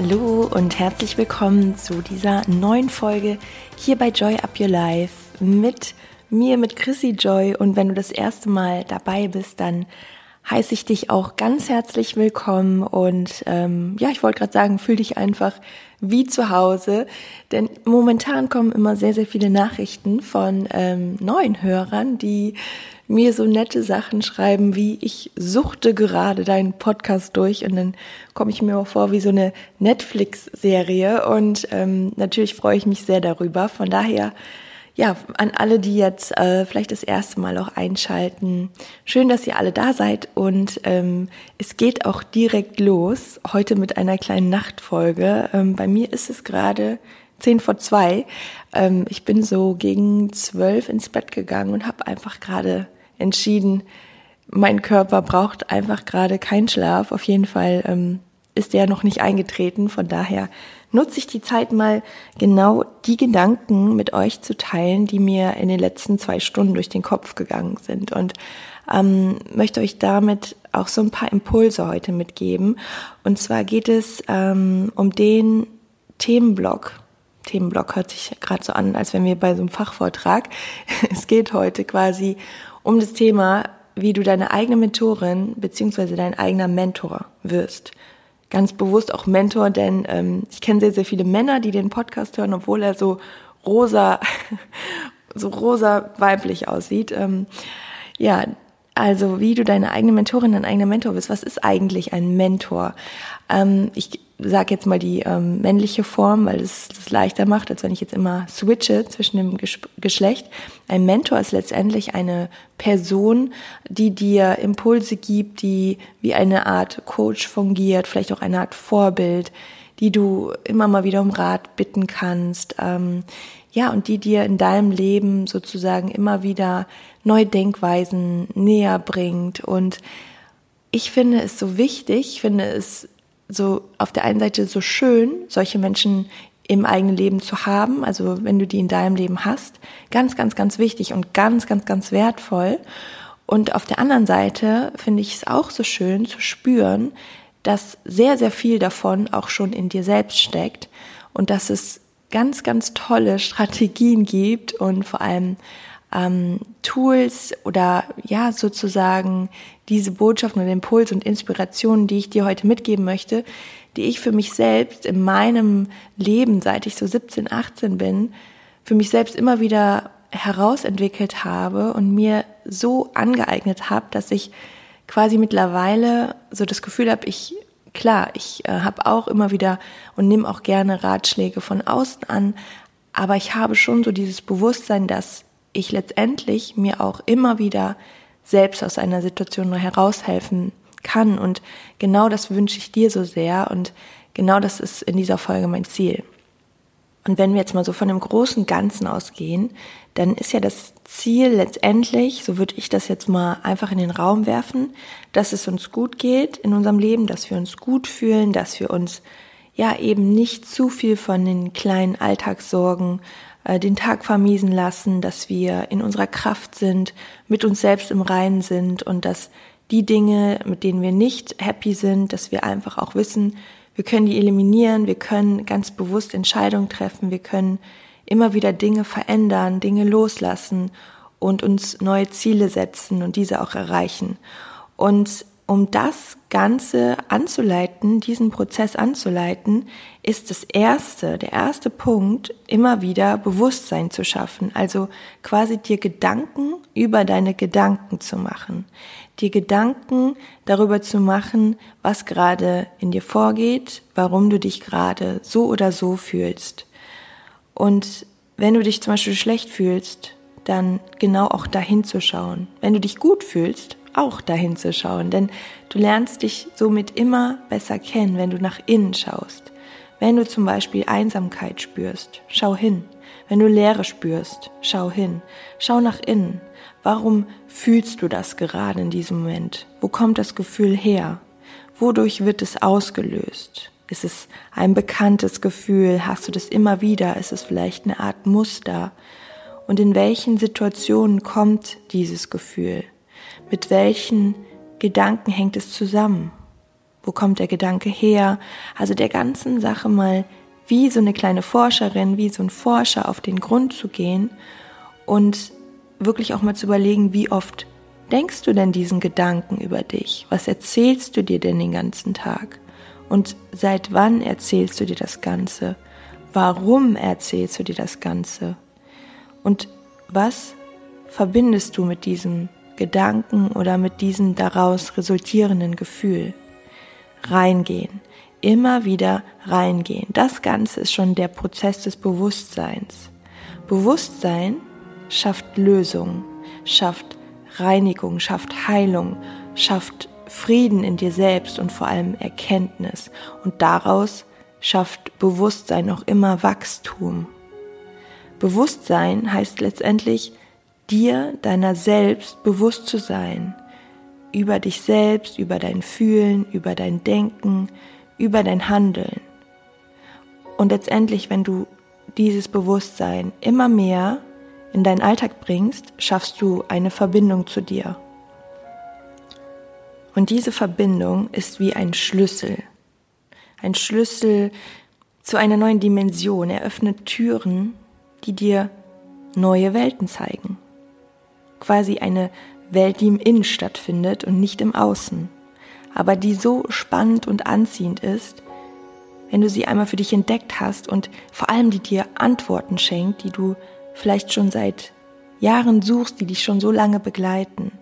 Hallo und herzlich willkommen zu dieser neuen Folge hier bei Joy Up Your Life mit mir, mit Chrissy Joy. Und wenn du das erste Mal dabei bist, dann heiße ich dich auch ganz herzlich willkommen. Und ähm, ja, ich wollte gerade sagen, fühl dich einfach wie zu Hause. Denn momentan kommen immer sehr, sehr viele Nachrichten von ähm, neuen Hörern, die mir so nette Sachen schreiben, wie ich suchte gerade deinen Podcast durch und dann komme ich mir auch vor wie so eine Netflix-Serie und ähm, natürlich freue ich mich sehr darüber. Von daher, ja, an alle, die jetzt äh, vielleicht das erste Mal auch einschalten, schön, dass ihr alle da seid und ähm, es geht auch direkt los, heute mit einer kleinen Nachtfolge. Ähm, bei mir ist es gerade zehn vor zwei. Ähm, ich bin so gegen zwölf ins Bett gegangen und habe einfach gerade entschieden, mein Körper braucht einfach gerade keinen Schlaf. Auf jeden Fall ähm, ist der noch nicht eingetreten. Von daher nutze ich die Zeit mal genau die Gedanken mit euch zu teilen, die mir in den letzten zwei Stunden durch den Kopf gegangen sind und ähm, möchte euch damit auch so ein paar Impulse heute mitgeben. Und zwar geht es ähm, um den Themenblock. Themenblock hört sich gerade so an, als wenn wir bei so einem Fachvortrag. Es geht heute quasi um das Thema, wie du deine eigene Mentorin beziehungsweise dein eigener Mentor wirst. Ganz bewusst auch Mentor, denn ähm, ich kenne sehr, sehr viele Männer, die den Podcast hören, obwohl er so rosa, so rosa weiblich aussieht. Ähm, ja, also wie du deine eigene Mentorin, dein eigener Mentor bist. Was ist eigentlich ein Mentor? Ähm, ich sage jetzt mal die ähm, männliche Form, weil es das leichter macht, als wenn ich jetzt immer switche zwischen dem Ges Geschlecht. Ein Mentor ist letztendlich eine Person, die dir Impulse gibt, die wie eine Art Coach fungiert, vielleicht auch eine Art Vorbild, die du immer mal wieder um Rat bitten kannst. Ähm, ja, und die dir in deinem Leben sozusagen immer wieder neue Denkweisen näher bringt. Und ich finde es so wichtig, ich finde es so auf der einen Seite so schön, solche Menschen im eigenen Leben zu haben, also wenn du die in deinem Leben hast, ganz, ganz, ganz wichtig und ganz, ganz, ganz wertvoll. Und auf der anderen Seite finde ich es auch so schön zu spüren, dass sehr, sehr viel davon auch schon in dir selbst steckt und dass es ganz, ganz tolle Strategien gibt und vor allem ähm, Tools oder ja sozusagen diese Botschaften und Impulse und Inspirationen, die ich dir heute mitgeben möchte, die ich für mich selbst in meinem Leben, seit ich so 17, 18 bin, für mich selbst immer wieder herausentwickelt habe und mir so angeeignet habe, dass ich quasi mittlerweile so das Gefühl habe, ich klar, ich äh, habe auch immer wieder und nehme auch gerne Ratschläge von außen an, aber ich habe schon so dieses Bewusstsein, dass ich letztendlich mir auch immer wieder selbst aus einer Situation nur heraushelfen kann. Und genau das wünsche ich dir so sehr und genau das ist in dieser Folge mein Ziel. Und wenn wir jetzt mal so von dem großen Ganzen ausgehen, dann ist ja das Ziel letztendlich, so würde ich das jetzt mal einfach in den Raum werfen, dass es uns gut geht in unserem Leben, dass wir uns gut fühlen, dass wir uns ja eben nicht zu viel von den kleinen Alltagssorgen äh, den Tag vermiesen lassen, dass wir in unserer Kraft sind, mit uns selbst im Reinen sind und dass die Dinge, mit denen wir nicht happy sind, dass wir einfach auch wissen, wir können die eliminieren, wir können ganz bewusst Entscheidungen treffen, wir können immer wieder Dinge verändern, Dinge loslassen und uns neue Ziele setzen und diese auch erreichen. Und um das Ganze anzuleiten, diesen Prozess anzuleiten, ist das erste, der erste Punkt, immer wieder Bewusstsein zu schaffen. Also quasi dir Gedanken über deine Gedanken zu machen. Dir Gedanken darüber zu machen, was gerade in dir vorgeht, warum du dich gerade so oder so fühlst. Und wenn du dich zum Beispiel schlecht fühlst, dann genau auch dahin zu schauen. Wenn du dich gut fühlst, auch dahin zu schauen, denn du lernst dich somit immer besser kennen, wenn du nach innen schaust. Wenn du zum Beispiel Einsamkeit spürst, schau hin. Wenn du Leere spürst, schau hin. Schau nach innen. Warum fühlst du das gerade in diesem Moment? Wo kommt das Gefühl her? Wodurch wird es ausgelöst? Ist es ein bekanntes Gefühl? Hast du das immer wieder? Ist es vielleicht eine Art Muster? Und in welchen Situationen kommt dieses Gefühl? Mit welchen Gedanken hängt es zusammen? Wo kommt der Gedanke her? Also der ganzen Sache mal wie so eine kleine Forscherin, wie so ein Forscher auf den Grund zu gehen und wirklich auch mal zu überlegen, wie oft denkst du denn diesen Gedanken über dich? Was erzählst du dir denn den ganzen Tag? Und seit wann erzählst du dir das Ganze? Warum erzählst du dir das Ganze? Und was verbindest du mit diesem Gedanken oder mit diesem daraus resultierenden Gefühl? Reingehen. Immer wieder reingehen. Das Ganze ist schon der Prozess des Bewusstseins. Bewusstsein schafft Lösung, schafft Reinigung, schafft Heilung, schafft Frieden in dir selbst und vor allem Erkenntnis. Und daraus schafft Bewusstsein auch immer Wachstum. Bewusstsein heißt letztendlich, dir deiner selbst bewusst zu sein. Über dich selbst, über dein Fühlen, über dein Denken, über dein Handeln. Und letztendlich, wenn du dieses Bewusstsein immer mehr in deinen Alltag bringst, schaffst du eine Verbindung zu dir. Und diese Verbindung ist wie ein Schlüssel. Ein Schlüssel zu einer neuen Dimension. Er öffnet Türen, die dir neue Welten zeigen. Quasi eine Welt, die im Innen stattfindet und nicht im Außen. Aber die so spannend und anziehend ist, wenn du sie einmal für dich entdeckt hast und vor allem die dir Antworten schenkt, die du vielleicht schon seit Jahren suchst, die dich schon so lange begleiten.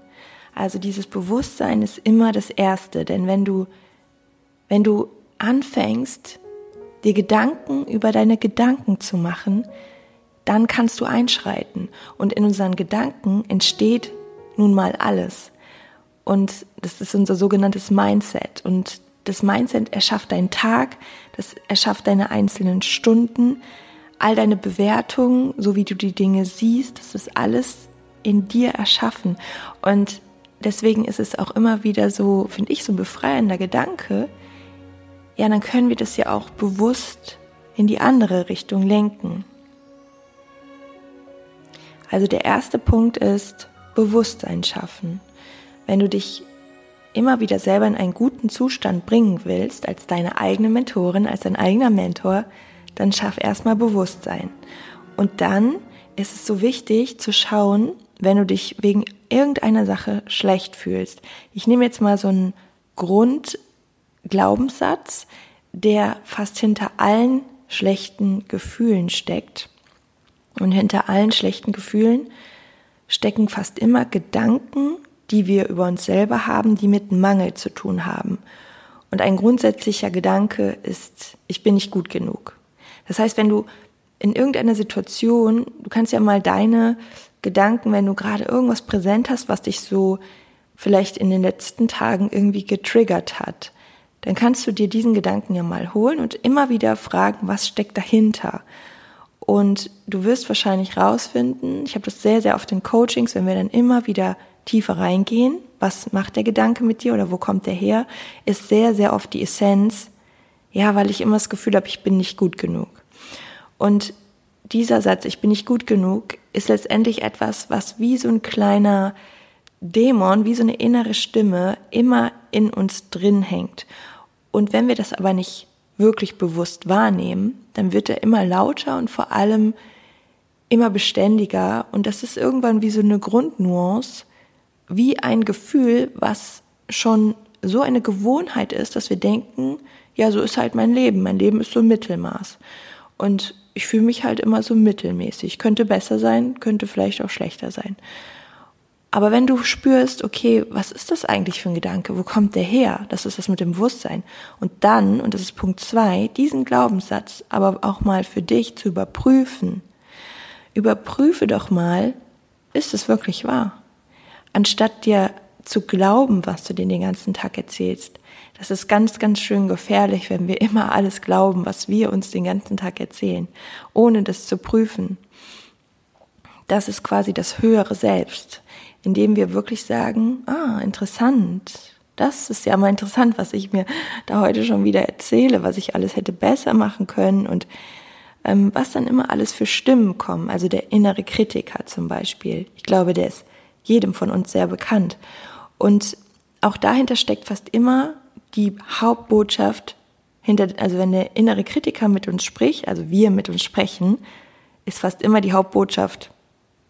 Also dieses Bewusstsein ist immer das Erste, denn wenn du, wenn du anfängst, dir Gedanken über deine Gedanken zu machen, dann kannst du einschreiten. Und in unseren Gedanken entsteht nun mal alles. Und das ist unser sogenanntes Mindset. Und das Mindset erschafft deinen Tag, das erschafft deine einzelnen Stunden, all deine Bewertungen, so wie du die Dinge siehst, das ist alles in dir erschaffen. Und deswegen ist es auch immer wieder so, finde ich, so ein befreiender Gedanke. Ja, dann können wir das ja auch bewusst in die andere Richtung lenken. Also der erste Punkt ist Bewusstsein schaffen. Wenn du dich immer wieder selber in einen guten Zustand bringen willst, als deine eigene Mentorin, als dein eigener Mentor, dann schaff erstmal Bewusstsein. Und dann ist es so wichtig zu schauen, wenn du dich wegen irgendeiner Sache schlecht fühlst. Ich nehme jetzt mal so einen Grundglaubenssatz, der fast hinter allen schlechten Gefühlen steckt. Und hinter allen schlechten Gefühlen stecken fast immer Gedanken, die wir über uns selber haben, die mit Mangel zu tun haben. Und ein grundsätzlicher Gedanke ist, ich bin nicht gut genug. Das heißt, wenn du in irgendeiner Situation, du kannst ja mal deine Gedanken, wenn du gerade irgendwas präsent hast, was dich so vielleicht in den letzten Tagen irgendwie getriggert hat, dann kannst du dir diesen Gedanken ja mal holen und immer wieder fragen, was steckt dahinter. Und du wirst wahrscheinlich rausfinden, ich habe das sehr, sehr oft in Coachings, wenn wir dann immer wieder tiefer reingehen, was macht der Gedanke mit dir oder wo kommt der her, ist sehr, sehr oft die Essenz, ja, weil ich immer das Gefühl habe, ich bin nicht gut genug. Und dieser Satz, ich bin nicht gut genug, ist letztendlich etwas, was wie so ein kleiner Dämon, wie so eine innere Stimme immer in uns drin hängt. Und wenn wir das aber nicht wirklich bewusst wahrnehmen, dann wird er immer lauter und vor allem immer beständiger. Und das ist irgendwann wie so eine Grundnuance, wie ein Gefühl, was schon so eine Gewohnheit ist, dass wir denken, ja, so ist halt mein Leben. Mein Leben ist so Mittelmaß. Und ich fühle mich halt immer so mittelmäßig. Könnte besser sein, könnte vielleicht auch schlechter sein. Aber wenn du spürst, okay, was ist das eigentlich für ein Gedanke? Wo kommt der her? Das ist das mit dem Bewusstsein. Und dann, und das ist Punkt zwei, diesen Glaubenssatz aber auch mal für dich zu überprüfen. Überprüfe doch mal, ist es wirklich wahr? Anstatt dir zu glauben, was du dir den ganzen Tag erzählst. Das ist ganz, ganz schön gefährlich, wenn wir immer alles glauben, was wir uns den ganzen Tag erzählen, ohne das zu prüfen. Das ist quasi das höhere Selbst, indem wir wirklich sagen, ah, interessant, das ist ja mal interessant, was ich mir da heute schon wieder erzähle, was ich alles hätte besser machen können und ähm, was dann immer alles für Stimmen kommen. Also der innere Kritiker zum Beispiel. Ich glaube, der ist jedem von uns sehr bekannt. Und auch dahinter steckt fast immer die Hauptbotschaft hinter, also wenn der innere Kritiker mit uns spricht, also wir mit uns sprechen, ist fast immer die Hauptbotschaft,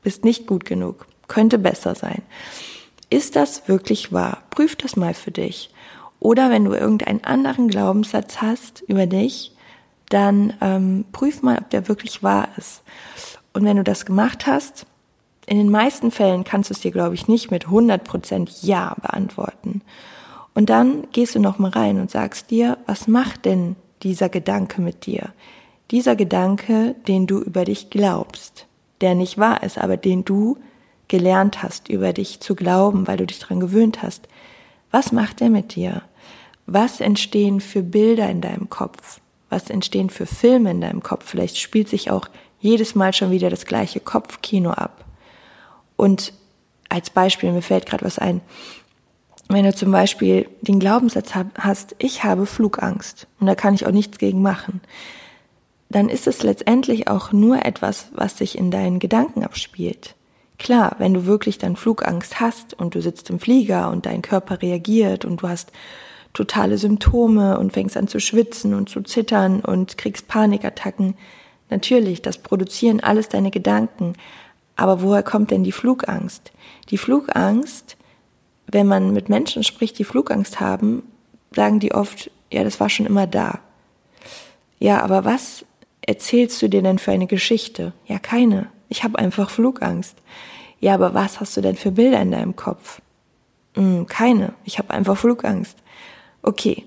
bist nicht gut genug, könnte besser sein. Ist das wirklich wahr? Prüf das mal für dich. Oder wenn du irgendeinen anderen Glaubenssatz hast über dich, dann ähm, prüf mal, ob der wirklich wahr ist. Und wenn du das gemacht hast, in den meisten Fällen kannst du es dir, glaube ich, nicht mit 100% Ja beantworten. Und dann gehst du nochmal rein und sagst dir, was macht denn dieser Gedanke mit dir? Dieser Gedanke, den du über dich glaubst, der nicht wahr ist, aber den du gelernt hast, über dich zu glauben, weil du dich daran gewöhnt hast. Was macht er mit dir? Was entstehen für Bilder in deinem Kopf? Was entstehen für Filme in deinem Kopf? Vielleicht spielt sich auch jedes Mal schon wieder das gleiche Kopfkino ab. Und als Beispiel, mir fällt gerade was ein. Wenn du zum Beispiel den Glaubenssatz hast, ich habe Flugangst und da kann ich auch nichts gegen machen, dann ist es letztendlich auch nur etwas, was sich in deinen Gedanken abspielt. Klar, wenn du wirklich dann Flugangst hast und du sitzt im Flieger und dein Körper reagiert und du hast totale Symptome und fängst an zu schwitzen und zu zittern und kriegst Panikattacken, natürlich, das produzieren alles deine Gedanken, aber woher kommt denn die Flugangst? Die Flugangst, wenn man mit Menschen spricht, die Flugangst haben, sagen die oft, ja, das war schon immer da. Ja, aber was erzählst du dir denn für eine Geschichte? Ja, keine. Ich habe einfach Flugangst. Ja, aber was hast du denn für Bilder in deinem Kopf? Hm, keine. Ich habe einfach Flugangst. Okay,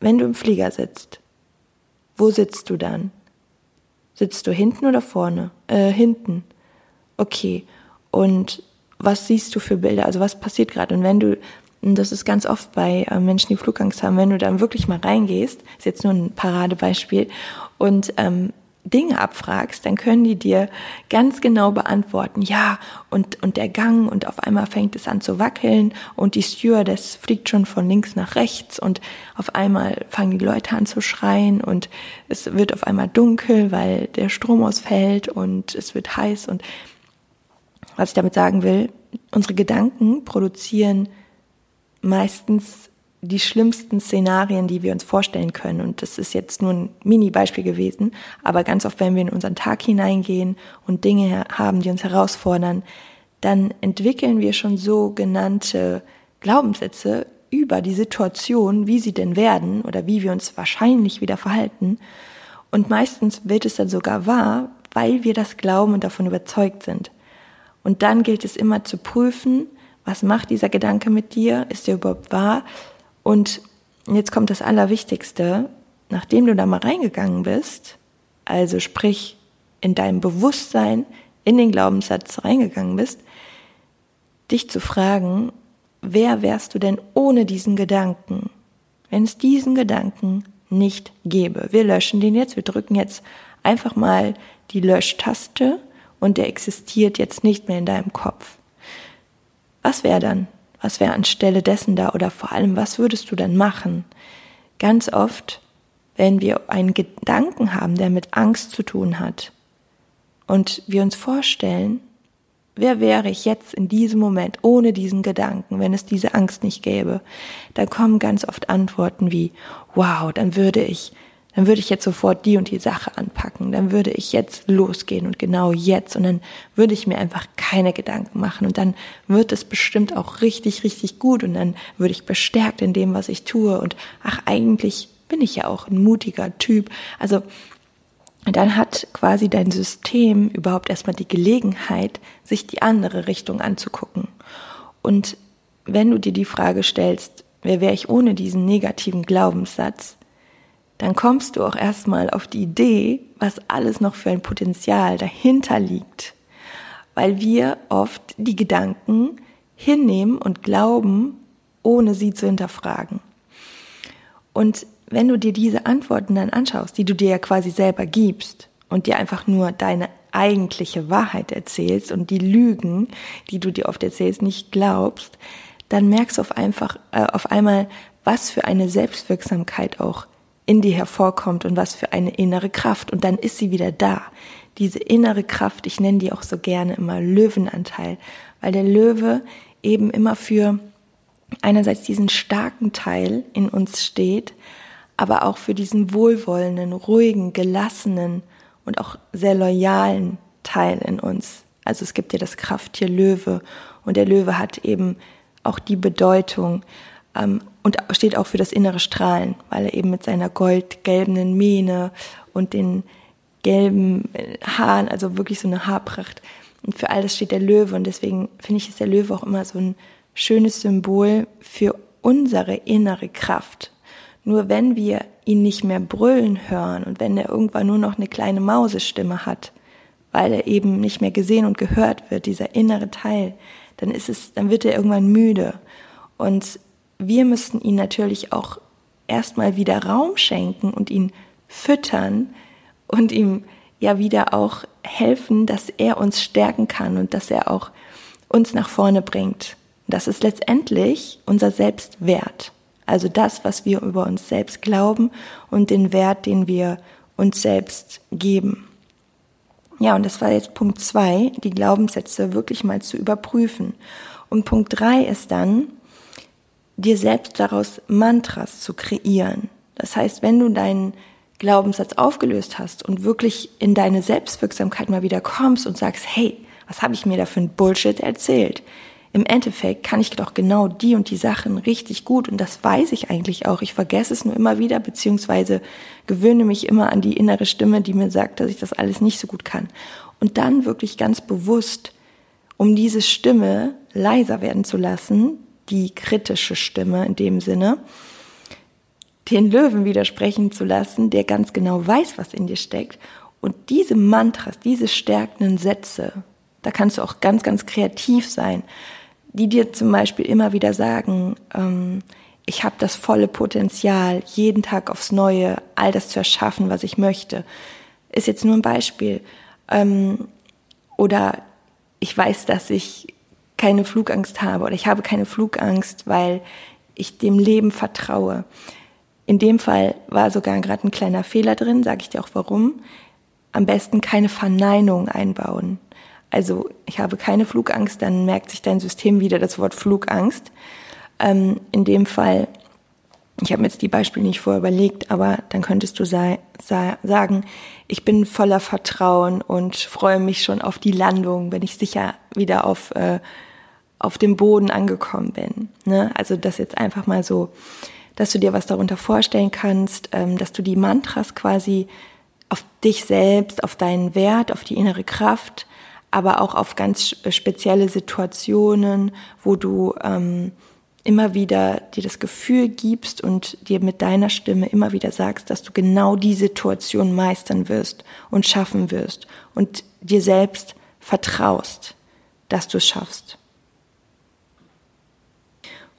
wenn du im Flieger sitzt, wo sitzt du dann? Sitzt du hinten oder vorne? Äh, hinten. Okay. Und was siehst du für Bilder? Also was passiert gerade? Und wenn du, das ist ganz oft bei äh, Menschen, die Flugangst haben, wenn du dann wirklich mal reingehst, ist jetzt nur ein Paradebeispiel, und ähm, Dinge abfragst, dann können die dir ganz genau beantworten, ja, und, und der Gang und auf einmal fängt es an zu wackeln und die Stewardess fliegt schon von links nach rechts und auf einmal fangen die Leute an zu schreien und es wird auf einmal dunkel, weil der Strom ausfällt und es wird heiß und was ich damit sagen will, unsere Gedanken produzieren meistens die schlimmsten Szenarien, die wir uns vorstellen können. Und das ist jetzt nur ein Mini-Beispiel gewesen. Aber ganz oft, wenn wir in unseren Tag hineingehen und Dinge haben, die uns herausfordern, dann entwickeln wir schon sogenannte Glaubenssätze über die Situation, wie sie denn werden oder wie wir uns wahrscheinlich wieder verhalten. Und meistens wird es dann sogar wahr, weil wir das glauben und davon überzeugt sind. Und dann gilt es immer zu prüfen, was macht dieser Gedanke mit dir? Ist der überhaupt wahr? Und jetzt kommt das Allerwichtigste, nachdem du da mal reingegangen bist, also sprich in deinem Bewusstsein in den Glaubenssatz reingegangen bist, dich zu fragen, wer wärst du denn ohne diesen Gedanken, wenn es diesen Gedanken nicht gäbe? Wir löschen den jetzt, wir drücken jetzt einfach mal die Löschtaste und der existiert jetzt nicht mehr in deinem Kopf. Was wäre dann? Was wäre anstelle dessen da? Oder vor allem, was würdest du dann machen? Ganz oft, wenn wir einen Gedanken haben, der mit Angst zu tun hat, und wir uns vorstellen, wer wäre ich jetzt in diesem Moment ohne diesen Gedanken, wenn es diese Angst nicht gäbe, dann kommen ganz oft Antworten wie, wow, dann würde ich dann würde ich jetzt sofort die und die Sache anpacken, dann würde ich jetzt losgehen und genau jetzt. Und dann würde ich mir einfach keine Gedanken machen. Und dann wird es bestimmt auch richtig, richtig gut. Und dann würde ich bestärkt in dem, was ich tue. Und ach, eigentlich bin ich ja auch ein mutiger Typ. Also dann hat quasi dein System überhaupt erstmal die Gelegenheit, sich die andere Richtung anzugucken. Und wenn du dir die Frage stellst, wer wäre ich ohne diesen negativen Glaubenssatz, dann kommst du auch erstmal auf die Idee, was alles noch für ein Potenzial dahinter liegt. Weil wir oft die Gedanken hinnehmen und glauben, ohne sie zu hinterfragen. Und wenn du dir diese Antworten dann anschaust, die du dir ja quasi selber gibst und dir einfach nur deine eigentliche Wahrheit erzählst und die Lügen, die du dir oft erzählst, nicht glaubst, dann merkst du auf, einfach, äh, auf einmal, was für eine Selbstwirksamkeit auch in dir hervorkommt und was für eine innere Kraft. Und dann ist sie wieder da. Diese innere Kraft, ich nenne die auch so gerne immer Löwenanteil, weil der Löwe eben immer für einerseits diesen starken Teil in uns steht, aber auch für diesen wohlwollenden, ruhigen, gelassenen und auch sehr loyalen Teil in uns. Also es gibt ja das Krafttier Löwe und der Löwe hat eben auch die Bedeutung ähm, und steht auch für das innere Strahlen, weil er eben mit seiner goldgelben Mähne und den gelben Haaren, also wirklich so eine Haarpracht. Und für all das steht der Löwe und deswegen finde ich, ist der Löwe auch immer so ein schönes Symbol für unsere innere Kraft. Nur wenn wir ihn nicht mehr brüllen hören und wenn er irgendwann nur noch eine kleine Mausestimme hat, weil er eben nicht mehr gesehen und gehört wird, dieser innere Teil, dann ist es, dann wird er irgendwann müde. Und wir müssten ihn natürlich auch erstmal wieder Raum schenken und ihn füttern und ihm ja wieder auch helfen, dass er uns stärken kann und dass er auch uns nach vorne bringt. Das ist letztendlich unser Selbstwert. Also das, was wir über uns selbst glauben und den Wert, den wir uns selbst geben. Ja, und das war jetzt Punkt zwei, die Glaubenssätze wirklich mal zu überprüfen. Und Punkt drei ist dann, dir selbst daraus Mantras zu kreieren. Das heißt, wenn du deinen Glaubenssatz aufgelöst hast und wirklich in deine Selbstwirksamkeit mal wieder kommst und sagst, hey, was habe ich mir da für ein Bullshit erzählt? im Endeffekt kann ich doch genau die und die Sachen richtig gut und das weiß ich eigentlich auch. Ich vergesse es nur immer wieder, beziehungsweise gewöhne mich immer an die innere Stimme, die mir sagt, dass ich das alles nicht so gut kann. Und dann wirklich ganz bewusst, um diese Stimme leiser werden zu lassen, die kritische Stimme in dem Sinne, den Löwen widersprechen zu lassen, der ganz genau weiß, was in dir steckt. Und diese Mantras, diese stärkenden Sätze, da kannst du auch ganz, ganz kreativ sein die dir zum Beispiel immer wieder sagen, ähm, ich habe das volle Potenzial, jeden Tag aufs Neue all das zu erschaffen, was ich möchte. Ist jetzt nur ein Beispiel. Ähm, oder ich weiß, dass ich keine Flugangst habe oder ich habe keine Flugangst, weil ich dem Leben vertraue. In dem Fall war sogar gerade ein kleiner Fehler drin, sage ich dir auch warum. Am besten keine Verneinung einbauen. Also ich habe keine Flugangst, dann merkt sich dein System wieder das Wort Flugangst. Ähm, in dem Fall, ich habe mir jetzt die Beispiele nicht vorher überlegt, aber dann könntest du sa sa sagen, ich bin voller Vertrauen und freue mich schon auf die Landung, wenn ich sicher wieder auf, äh, auf dem Boden angekommen bin. Ne? Also das jetzt einfach mal so, dass du dir was darunter vorstellen kannst, ähm, dass du die Mantras quasi auf dich selbst, auf deinen Wert, auf die innere Kraft, aber auch auf ganz spezielle Situationen, wo du ähm, immer wieder dir das Gefühl gibst und dir mit deiner Stimme immer wieder sagst, dass du genau die Situation meistern wirst und schaffen wirst und dir selbst vertraust, dass du es schaffst.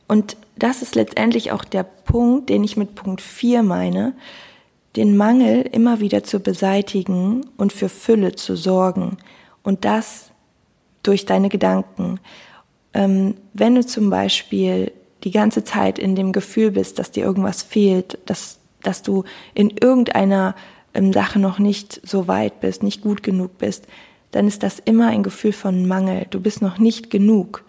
Und das ist letztendlich auch der Punkt, den ich mit Punkt 4 meine, den Mangel immer wieder zu beseitigen und für Fülle zu sorgen, und das durch deine Gedanken. Ähm, wenn du zum Beispiel die ganze Zeit in dem Gefühl bist, dass dir irgendwas fehlt, dass, dass du in irgendeiner ähm, Sache noch nicht so weit bist, nicht gut genug bist, dann ist das immer ein Gefühl von Mangel. Du bist noch nicht genug.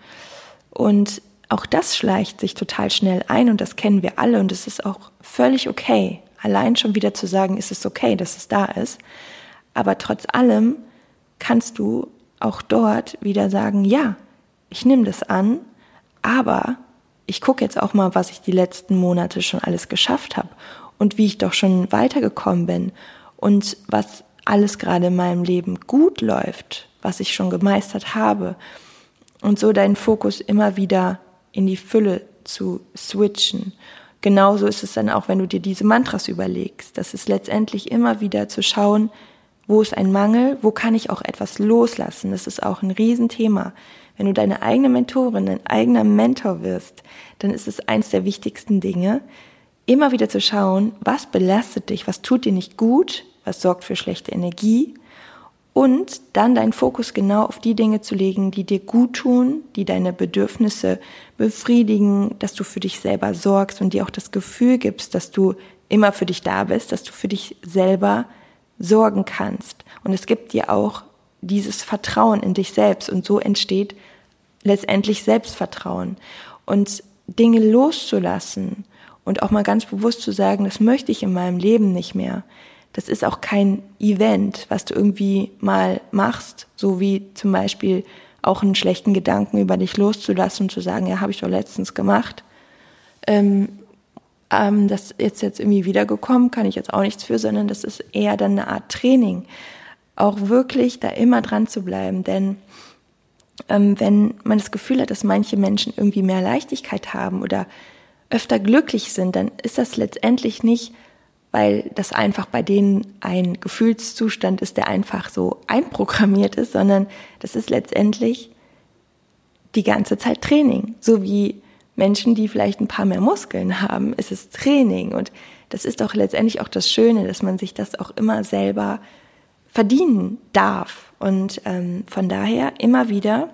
Und auch das schleicht sich total schnell ein und das kennen wir alle und es ist auch völlig okay. Allein schon wieder zu sagen, ist es okay, dass es da ist. Aber trotz allem kannst du auch dort wieder sagen, ja, ich nehme das an, aber ich gucke jetzt auch mal, was ich die letzten Monate schon alles geschafft habe und wie ich doch schon weitergekommen bin und was alles gerade in meinem Leben gut läuft, was ich schon gemeistert habe und so deinen Fokus immer wieder in die Fülle zu switchen. Genauso ist es dann auch, wenn du dir diese Mantras überlegst. Das ist letztendlich immer wieder zu schauen, wo ist ein Mangel? Wo kann ich auch etwas loslassen? Das ist auch ein Riesenthema. Wenn du deine eigene Mentorin, dein eigener Mentor wirst, dann ist es eins der wichtigsten Dinge, immer wieder zu schauen, was belastet dich, was tut dir nicht gut, was sorgt für schlechte Energie und dann deinen Fokus genau auf die Dinge zu legen, die dir gut tun, die deine Bedürfnisse befriedigen, dass du für dich selber sorgst und dir auch das Gefühl gibst, dass du immer für dich da bist, dass du für dich selber sorgen kannst. Und es gibt dir auch dieses Vertrauen in dich selbst und so entsteht letztendlich Selbstvertrauen und Dinge loszulassen und auch mal ganz bewusst zu sagen, das möchte ich in meinem Leben nicht mehr. Das ist auch kein Event, was du irgendwie mal machst, so wie zum Beispiel auch einen schlechten Gedanken über dich loszulassen und zu sagen, ja, habe ich doch letztens gemacht. Ähm, ähm, das ist jetzt irgendwie wiedergekommen, kann ich jetzt auch nichts für, sondern das ist eher dann eine Art Training. Auch wirklich da immer dran zu bleiben, denn ähm, wenn man das Gefühl hat, dass manche Menschen irgendwie mehr Leichtigkeit haben oder öfter glücklich sind, dann ist das letztendlich nicht, weil das einfach bei denen ein Gefühlszustand ist, der einfach so einprogrammiert ist, sondern das ist letztendlich die ganze Zeit Training. So wie Menschen, die vielleicht ein paar mehr Muskeln haben, ist es Training. Und das ist doch letztendlich auch das Schöne, dass man sich das auch immer selber verdienen darf. Und ähm, von daher immer wieder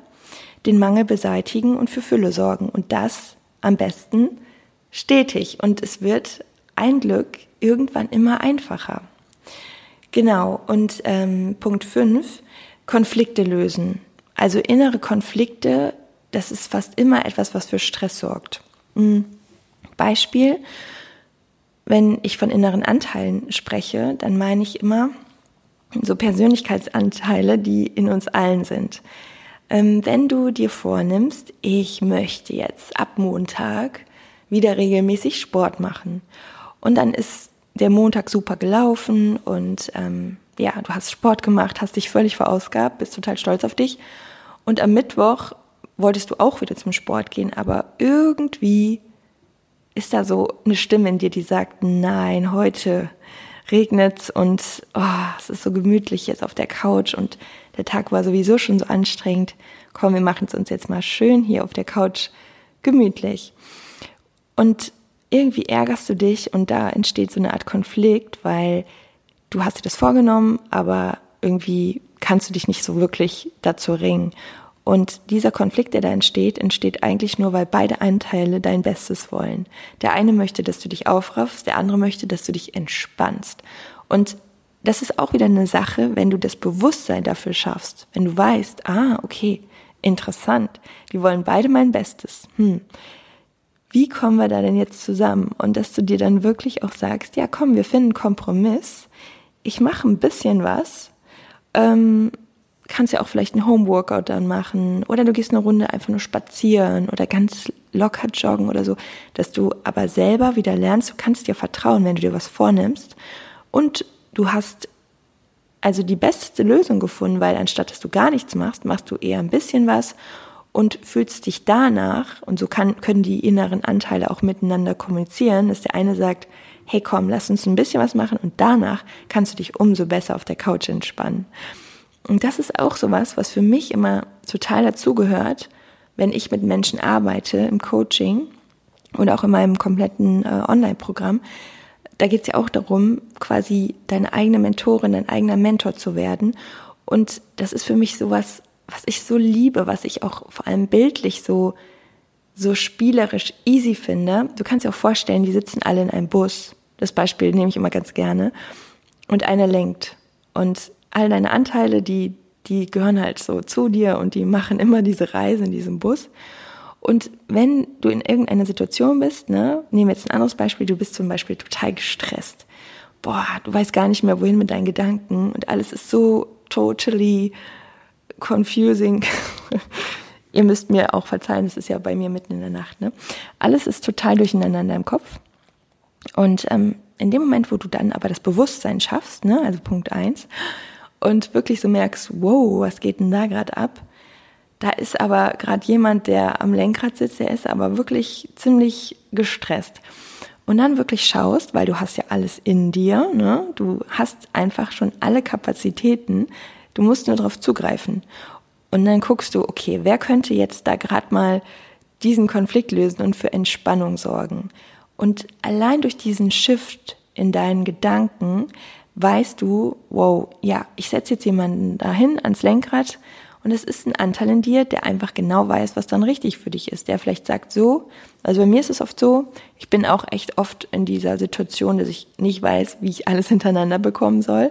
den Mangel beseitigen und für Fülle sorgen. Und das am besten stetig. Und es wird ein Glück irgendwann immer einfacher. Genau. Und ähm, Punkt 5, Konflikte lösen. Also innere Konflikte, das ist fast immer etwas, was für Stress sorgt. Hm. Beispiel, wenn ich von inneren Anteilen spreche, dann meine ich immer so Persönlichkeitsanteile, die in uns allen sind. Ähm, wenn du dir vornimmst, ich möchte jetzt ab Montag wieder regelmäßig Sport machen und dann ist der Montag super gelaufen und ähm, ja, du hast Sport gemacht, hast dich völlig verausgabt, bist total stolz auf dich und am Mittwoch wolltest du auch wieder zum Sport gehen, aber irgendwie ist da so eine Stimme in dir, die sagt, nein, heute regnet's und oh, es ist so gemütlich jetzt auf der Couch und der Tag war sowieso schon so anstrengend. Komm, wir machen es uns jetzt mal schön hier auf der Couch gemütlich. Und irgendwie ärgerst du dich und da entsteht so eine Art Konflikt, weil du hast dir das vorgenommen, aber irgendwie kannst du dich nicht so wirklich dazu ringen. Und dieser Konflikt, der da entsteht, entsteht eigentlich nur, weil beide Anteile dein Bestes wollen. Der eine möchte, dass du dich aufraffst, der andere möchte, dass du dich entspannst. Und das ist auch wieder eine Sache, wenn du das Bewusstsein dafür schaffst, wenn du weißt, ah, okay, interessant, die wollen beide mein Bestes. Hm. Wie kommen wir da denn jetzt zusammen? Und dass du dir dann wirklich auch sagst, ja, komm, wir finden Kompromiss. Ich mache ein bisschen was. Ähm, kannst ja auch vielleicht ein Homeworkout dann machen oder du gehst eine Runde einfach nur spazieren oder ganz locker joggen oder so, dass du aber selber wieder lernst, du kannst dir vertrauen, wenn du dir was vornimmst und du hast also die beste Lösung gefunden, weil anstatt dass du gar nichts machst, machst du eher ein bisschen was und fühlst dich danach und so kann, können die inneren Anteile auch miteinander kommunizieren, dass der eine sagt, hey komm, lass uns ein bisschen was machen und danach kannst du dich umso besser auf der Couch entspannen. Und das ist auch sowas, was für mich immer total dazugehört, wenn ich mit Menschen arbeite im Coaching oder auch in meinem kompletten äh, Online-Programm. Da geht es ja auch darum, quasi deine eigene Mentorin, dein eigener Mentor zu werden. Und das ist für mich sowas, was ich so liebe, was ich auch vor allem bildlich so, so spielerisch easy finde. Du kannst dir auch vorstellen, die sitzen alle in einem Bus. Das Beispiel nehme ich immer ganz gerne. Und einer lenkt. Und all deine Anteile, die, die gehören halt so zu dir und die machen immer diese Reise in diesem Bus. Und wenn du in irgendeiner Situation bist, ne, nehmen wir jetzt ein anderes Beispiel, du bist zum Beispiel total gestresst. Boah, du weißt gar nicht mehr, wohin mit deinen Gedanken und alles ist so totally confusing. Ihr müsst mir auch verzeihen, es ist ja bei mir mitten in der Nacht, ne? Alles ist total durcheinander in deinem Kopf. Und ähm, in dem Moment, wo du dann aber das Bewusstsein schaffst, ne, also Punkt eins, und wirklich so merkst, wow, was geht denn da gerade ab? Da ist aber gerade jemand, der am Lenkrad sitzt, der ist aber wirklich ziemlich gestresst. Und dann wirklich schaust, weil du hast ja alles in dir, ne? du hast einfach schon alle Kapazitäten, du musst nur darauf zugreifen. Und dann guckst du, okay, wer könnte jetzt da gerade mal diesen Konflikt lösen und für Entspannung sorgen? Und allein durch diesen Shift in deinen Gedanken weißt du, wow, ja, ich setze jetzt jemanden dahin ans Lenkrad und es ist ein Anteil in dir, der einfach genau weiß, was dann richtig für dich ist. Der vielleicht sagt so, also bei mir ist es oft so, ich bin auch echt oft in dieser Situation, dass ich nicht weiß, wie ich alles hintereinander bekommen soll.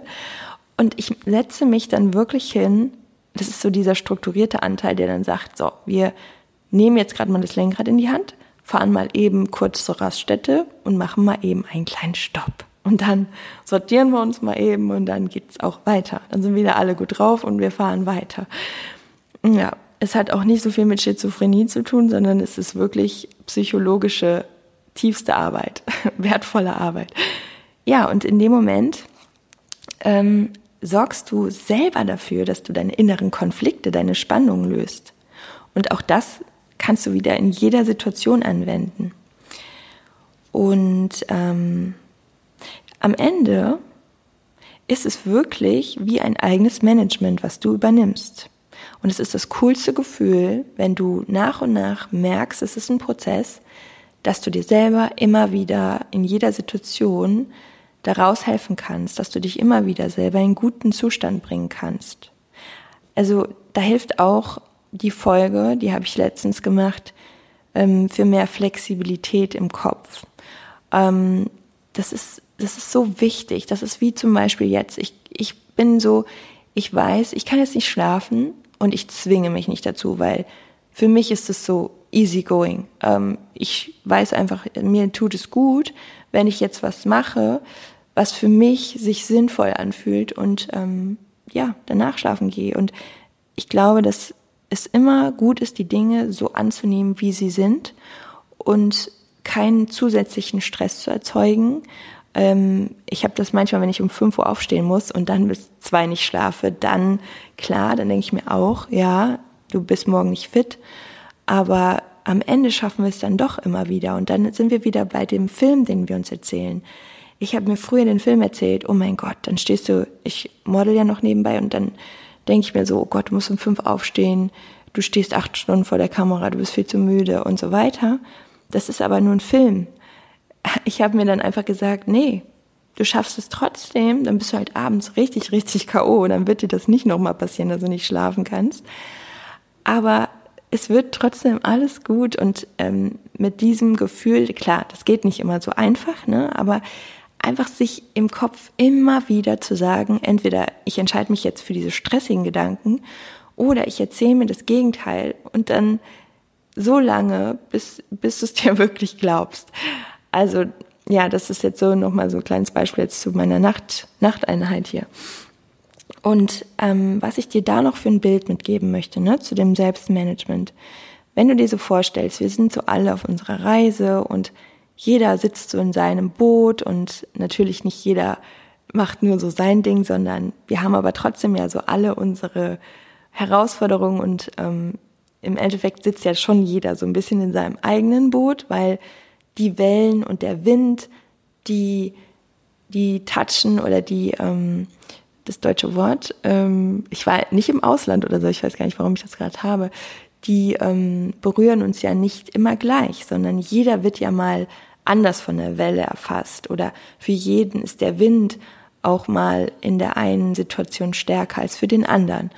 Und ich setze mich dann wirklich hin, das ist so dieser strukturierte Anteil, der dann sagt, so, wir nehmen jetzt gerade mal das Lenkrad in die Hand, fahren mal eben kurz zur Raststätte und machen mal eben einen kleinen Stopp. Und dann sortieren wir uns mal eben und dann geht's auch weiter. Dann sind wieder alle gut drauf und wir fahren weiter. Ja, es hat auch nicht so viel mit Schizophrenie zu tun, sondern es ist wirklich psychologische, tiefste Arbeit, wertvolle Arbeit. Ja, und in dem Moment ähm, sorgst du selber dafür, dass du deine inneren Konflikte, deine Spannungen löst. Und auch das kannst du wieder in jeder Situation anwenden. Und ähm, am Ende ist es wirklich wie ein eigenes Management, was du übernimmst. Und es ist das coolste Gefühl, wenn du nach und nach merkst, es ist ein Prozess, dass du dir selber immer wieder in jeder Situation daraus helfen kannst, dass du dich immer wieder selber in guten Zustand bringen kannst. Also da hilft auch die Folge, die habe ich letztens gemacht, ähm, für mehr Flexibilität im Kopf. Ähm, das ist das ist so wichtig. Das ist wie zum Beispiel jetzt. Ich, ich bin so, ich weiß, ich kann jetzt nicht schlafen und ich zwinge mich nicht dazu, weil für mich ist es so easy going. Ähm, ich weiß einfach, mir tut es gut, wenn ich jetzt was mache, was für mich sich sinnvoll anfühlt und ähm, ja, danach schlafen gehe. Und ich glaube, dass es immer gut ist, die Dinge so anzunehmen, wie sie sind und keinen zusätzlichen Stress zu erzeugen, ähm, ich habe das manchmal, wenn ich um 5 Uhr aufstehen muss und dann bis zwei nicht schlafe, dann klar, dann denke ich mir auch, ja, du bist morgen nicht fit, aber am Ende schaffen wir es dann doch immer wieder und dann sind wir wieder bei dem Film, den wir uns erzählen. Ich habe mir früher den Film erzählt, oh mein Gott, dann stehst du, ich model ja noch nebenbei und dann denke ich mir so, oh Gott, du musst um fünf aufstehen, du stehst acht Stunden vor der Kamera, du bist viel zu müde und so weiter. Das ist aber nur ein Film ich habe mir dann einfach gesagt, nee, du schaffst es trotzdem, dann bist du halt abends richtig, richtig K.O., dann wird dir das nicht nochmal passieren, dass du nicht schlafen kannst. Aber es wird trotzdem alles gut und ähm, mit diesem Gefühl, klar, das geht nicht immer so einfach, ne, aber einfach sich im Kopf immer wieder zu sagen, entweder ich entscheide mich jetzt für diese stressigen Gedanken oder ich erzähle mir das Gegenteil und dann so lange, bis, bis du es dir wirklich glaubst. Also ja, das ist jetzt so nochmal so ein kleines Beispiel jetzt zu meiner Nacht, Nachteinheit hier. Und ähm, was ich dir da noch für ein Bild mitgeben möchte, ne, zu dem Selbstmanagement. Wenn du dir so vorstellst, wir sind so alle auf unserer Reise und jeder sitzt so in seinem Boot und natürlich nicht jeder macht nur so sein Ding, sondern wir haben aber trotzdem ja so alle unsere Herausforderungen und ähm, im Endeffekt sitzt ja schon jeder so ein bisschen in seinem eigenen Boot, weil die Wellen und der Wind, die, die touchen oder die, ähm, das deutsche Wort, ähm, ich war nicht im Ausland oder so, ich weiß gar nicht, warum ich das gerade habe, die ähm, berühren uns ja nicht immer gleich, sondern jeder wird ja mal anders von der Welle erfasst oder für jeden ist der Wind auch mal in der einen Situation stärker als für den anderen.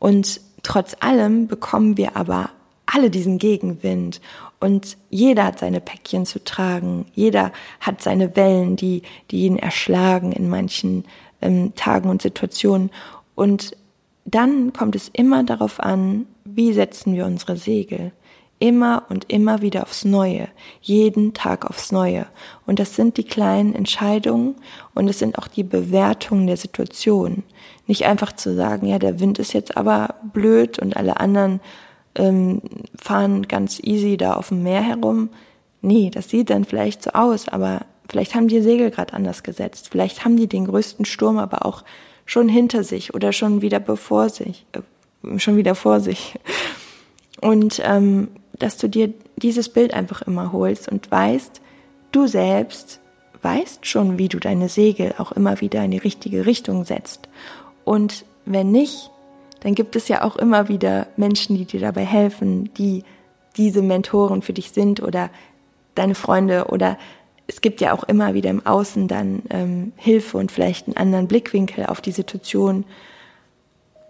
Und trotz allem bekommen wir aber alle diesen Gegenwind und jeder hat seine Päckchen zu tragen. Jeder hat seine Wellen, die, die ihn erschlagen in manchen ähm, Tagen und Situationen. Und dann kommt es immer darauf an, wie setzen wir unsere Segel. Immer und immer wieder aufs Neue. Jeden Tag aufs Neue. Und das sind die kleinen Entscheidungen und es sind auch die Bewertungen der Situation. Nicht einfach zu sagen, ja, der Wind ist jetzt aber blöd und alle anderen ähm, fahren ganz easy da auf dem Meer herum. Nee, das sieht dann vielleicht so aus, aber vielleicht haben die Segel gerade anders gesetzt. Vielleicht haben die den größten Sturm aber auch schon hinter sich oder schon wieder bevor sich, äh, schon wieder vor sich. Und ähm, dass du dir dieses Bild einfach immer holst und weißt, du selbst weißt schon, wie du deine Segel auch immer wieder in die richtige Richtung setzt. Und wenn nicht, dann gibt es ja auch immer wieder Menschen, die dir dabei helfen, die diese Mentoren für dich sind oder deine Freunde oder es gibt ja auch immer wieder im Außen dann ähm, Hilfe und vielleicht einen anderen Blickwinkel auf die Situation.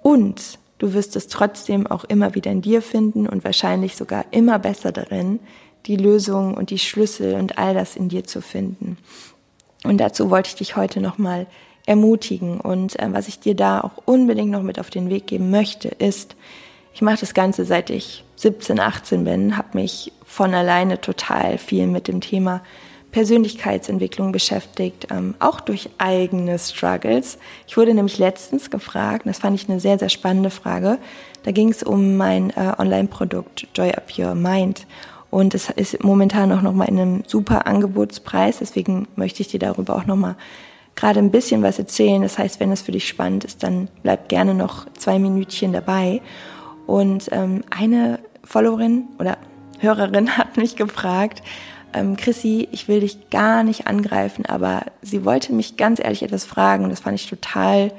Und du wirst es trotzdem auch immer wieder in dir finden und wahrscheinlich sogar immer besser darin, die Lösung und die Schlüssel und all das in dir zu finden. Und dazu wollte ich dich heute nochmal ermutigen. Und äh, was ich dir da auch unbedingt noch mit auf den Weg geben möchte, ist, ich mache das Ganze seit ich 17, 18 bin, habe mich von alleine total viel mit dem Thema Persönlichkeitsentwicklung beschäftigt, ähm, auch durch eigene Struggles. Ich wurde nämlich letztens gefragt, das fand ich eine sehr, sehr spannende Frage. Da ging es um mein äh, Online-Produkt Joy Up Your Mind. Und es ist momentan auch nochmal in einem super Angebotspreis. Deswegen möchte ich dir darüber auch nochmal gerade ein bisschen was erzählen. Das heißt, wenn es für dich spannend ist, dann bleib gerne noch zwei Minütchen dabei. Und ähm, eine Followerin oder Hörerin hat mich gefragt, ähm, Chrissy, ich will dich gar nicht angreifen, aber sie wollte mich ganz ehrlich etwas fragen. Das fand ich total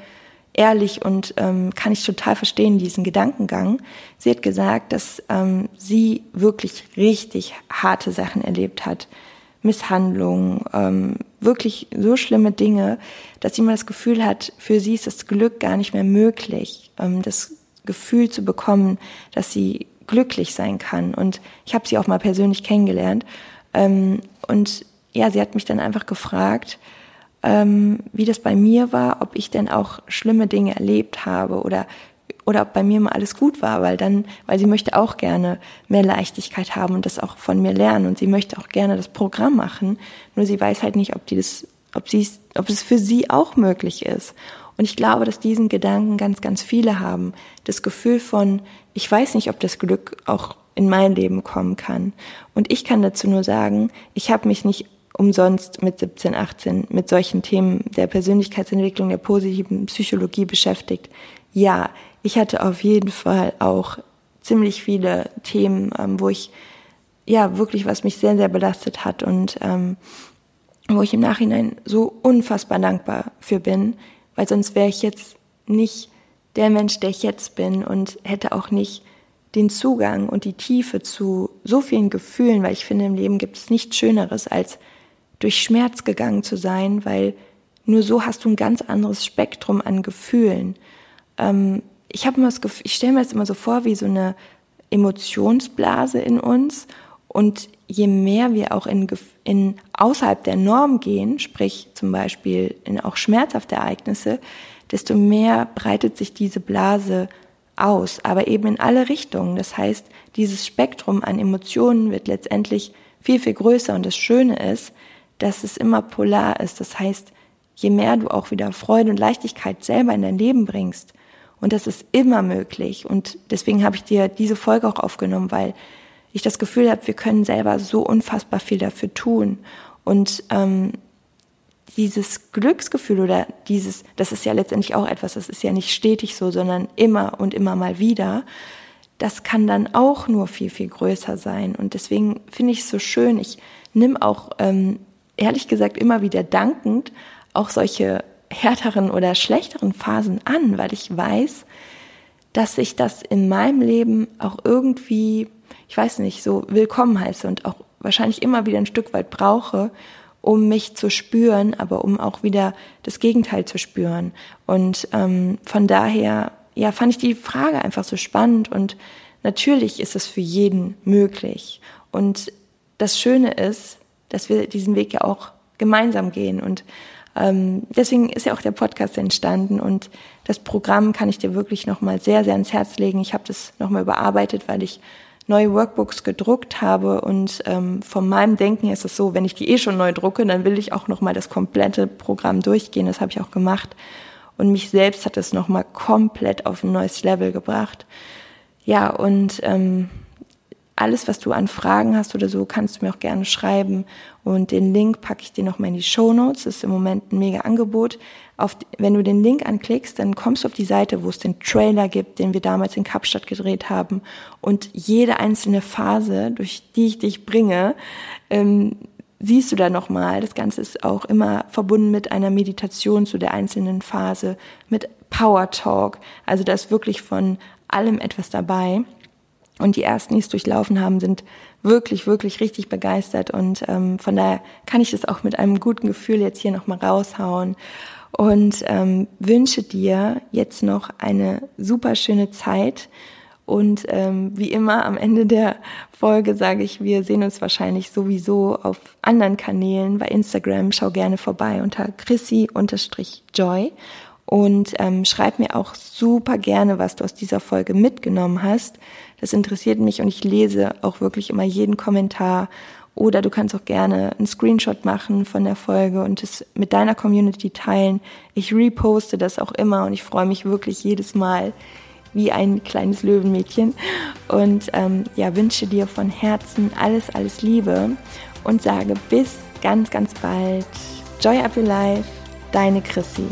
ehrlich und ähm, kann ich total verstehen, diesen Gedankengang. Sie hat gesagt, dass ähm, sie wirklich richtig harte Sachen erlebt hat. Misshandlungen, ähm, wirklich so schlimme Dinge, dass sie immer das Gefühl hat, für sie ist das Glück gar nicht mehr möglich, ähm, das Gefühl zu bekommen, dass sie glücklich sein kann. Und ich habe sie auch mal persönlich kennengelernt. Ähm, und ja, sie hat mich dann einfach gefragt, ähm, wie das bei mir war, ob ich denn auch schlimme Dinge erlebt habe oder oder ob bei mir mal alles gut war, weil dann, weil sie möchte auch gerne mehr Leichtigkeit haben und das auch von mir lernen und sie möchte auch gerne das Programm machen, nur sie weiß halt nicht, ob die das, ob sie, ob es für sie auch möglich ist. Und ich glaube, dass diesen Gedanken ganz, ganz viele haben. Das Gefühl von, ich weiß nicht, ob das Glück auch in mein Leben kommen kann. Und ich kann dazu nur sagen, ich habe mich nicht umsonst mit 17, 18 mit solchen Themen der Persönlichkeitsentwicklung, der positiven Psychologie beschäftigt. Ja, ich hatte auf jeden Fall auch ziemlich viele Themen, ähm, wo ich ja wirklich, was mich sehr, sehr belastet hat und ähm, wo ich im Nachhinein so unfassbar dankbar für bin, weil sonst wäre ich jetzt nicht der Mensch, der ich jetzt bin und hätte auch nicht den Zugang und die Tiefe zu so vielen Gefühlen, weil ich finde, im Leben gibt es nichts Schöneres als durch Schmerz gegangen zu sein, weil nur so hast du ein ganz anderes Spektrum an Gefühlen. Ähm, ich habe immer das Gefühl, ich stelle mir das immer so vor wie so eine Emotionsblase in uns und je mehr wir auch in, in außerhalb der Norm gehen, sprich zum Beispiel in auch schmerzhafte Ereignisse, desto mehr breitet sich diese Blase aus, aber eben in alle Richtungen. Das heißt, dieses Spektrum an Emotionen wird letztendlich viel, viel größer und das Schöne ist, dass es immer polar ist. Das heißt, je mehr du auch wieder Freude und Leichtigkeit selber in dein Leben bringst, und das ist immer möglich. Und deswegen habe ich dir diese Folge auch aufgenommen, weil ich das Gefühl habe, wir können selber so unfassbar viel dafür tun. Und ähm, dieses Glücksgefühl oder dieses, das ist ja letztendlich auch etwas, das ist ja nicht stetig so, sondern immer und immer mal wieder, das kann dann auch nur viel, viel größer sein. Und deswegen finde ich es so schön. Ich nimm auch ähm, ehrlich gesagt immer wieder dankend auch solche härteren oder schlechteren Phasen an, weil ich weiß, dass ich das in meinem Leben auch irgendwie, ich weiß nicht, so willkommen heiße und auch wahrscheinlich immer wieder ein Stück weit brauche, um mich zu spüren, aber um auch wieder das Gegenteil zu spüren. Und ähm, von daher, ja, fand ich die Frage einfach so spannend und natürlich ist es für jeden möglich. Und das Schöne ist, dass wir diesen Weg ja auch gemeinsam gehen. Und ähm, deswegen ist ja auch der Podcast entstanden und das Programm kann ich dir wirklich nochmal sehr, sehr ans Herz legen. Ich habe das nochmal überarbeitet, weil ich neue Workbooks gedruckt habe und ähm, von meinem Denken ist es so, wenn ich die eh schon neu drucke, dann will ich auch nochmal das komplette Programm durchgehen. Das habe ich auch gemacht und mich selbst hat es nochmal komplett auf ein neues Level gebracht. Ja, und ähm, alles, was du an Fragen hast oder so, kannst du mir auch gerne schreiben. Und den Link packe ich dir nochmal in die Show Notes. Das ist im Moment ein mega Angebot. Auf, wenn du den Link anklickst, dann kommst du auf die Seite, wo es den Trailer gibt, den wir damals in Kapstadt gedreht haben. Und jede einzelne Phase, durch die ich dich bringe, ähm, siehst du da nochmal. Das Ganze ist auch immer verbunden mit einer Meditation zu der einzelnen Phase, mit Power Talk. Also da ist wirklich von allem etwas dabei. Und die ersten, die es durchlaufen haben, sind wirklich, wirklich richtig begeistert. Und ähm, von daher kann ich das auch mit einem guten Gefühl jetzt hier nochmal raushauen. Und ähm, wünsche dir jetzt noch eine super schöne Zeit. Und ähm, wie immer am Ende der Folge sage ich, wir sehen uns wahrscheinlich sowieso auf anderen Kanälen bei Instagram. Schau gerne vorbei unter chrissy-joy und ähm, schreib mir auch super gerne, was du aus dieser Folge mitgenommen hast. Das interessiert mich und ich lese auch wirklich immer jeden Kommentar. Oder du kannst auch gerne einen Screenshot machen von der Folge und es mit deiner Community teilen. Ich reposte das auch immer und ich freue mich wirklich jedes Mal wie ein kleines Löwenmädchen. Und ähm, ja, wünsche dir von Herzen alles, alles Liebe und sage bis ganz, ganz bald. Joy up your life, deine Chrissy.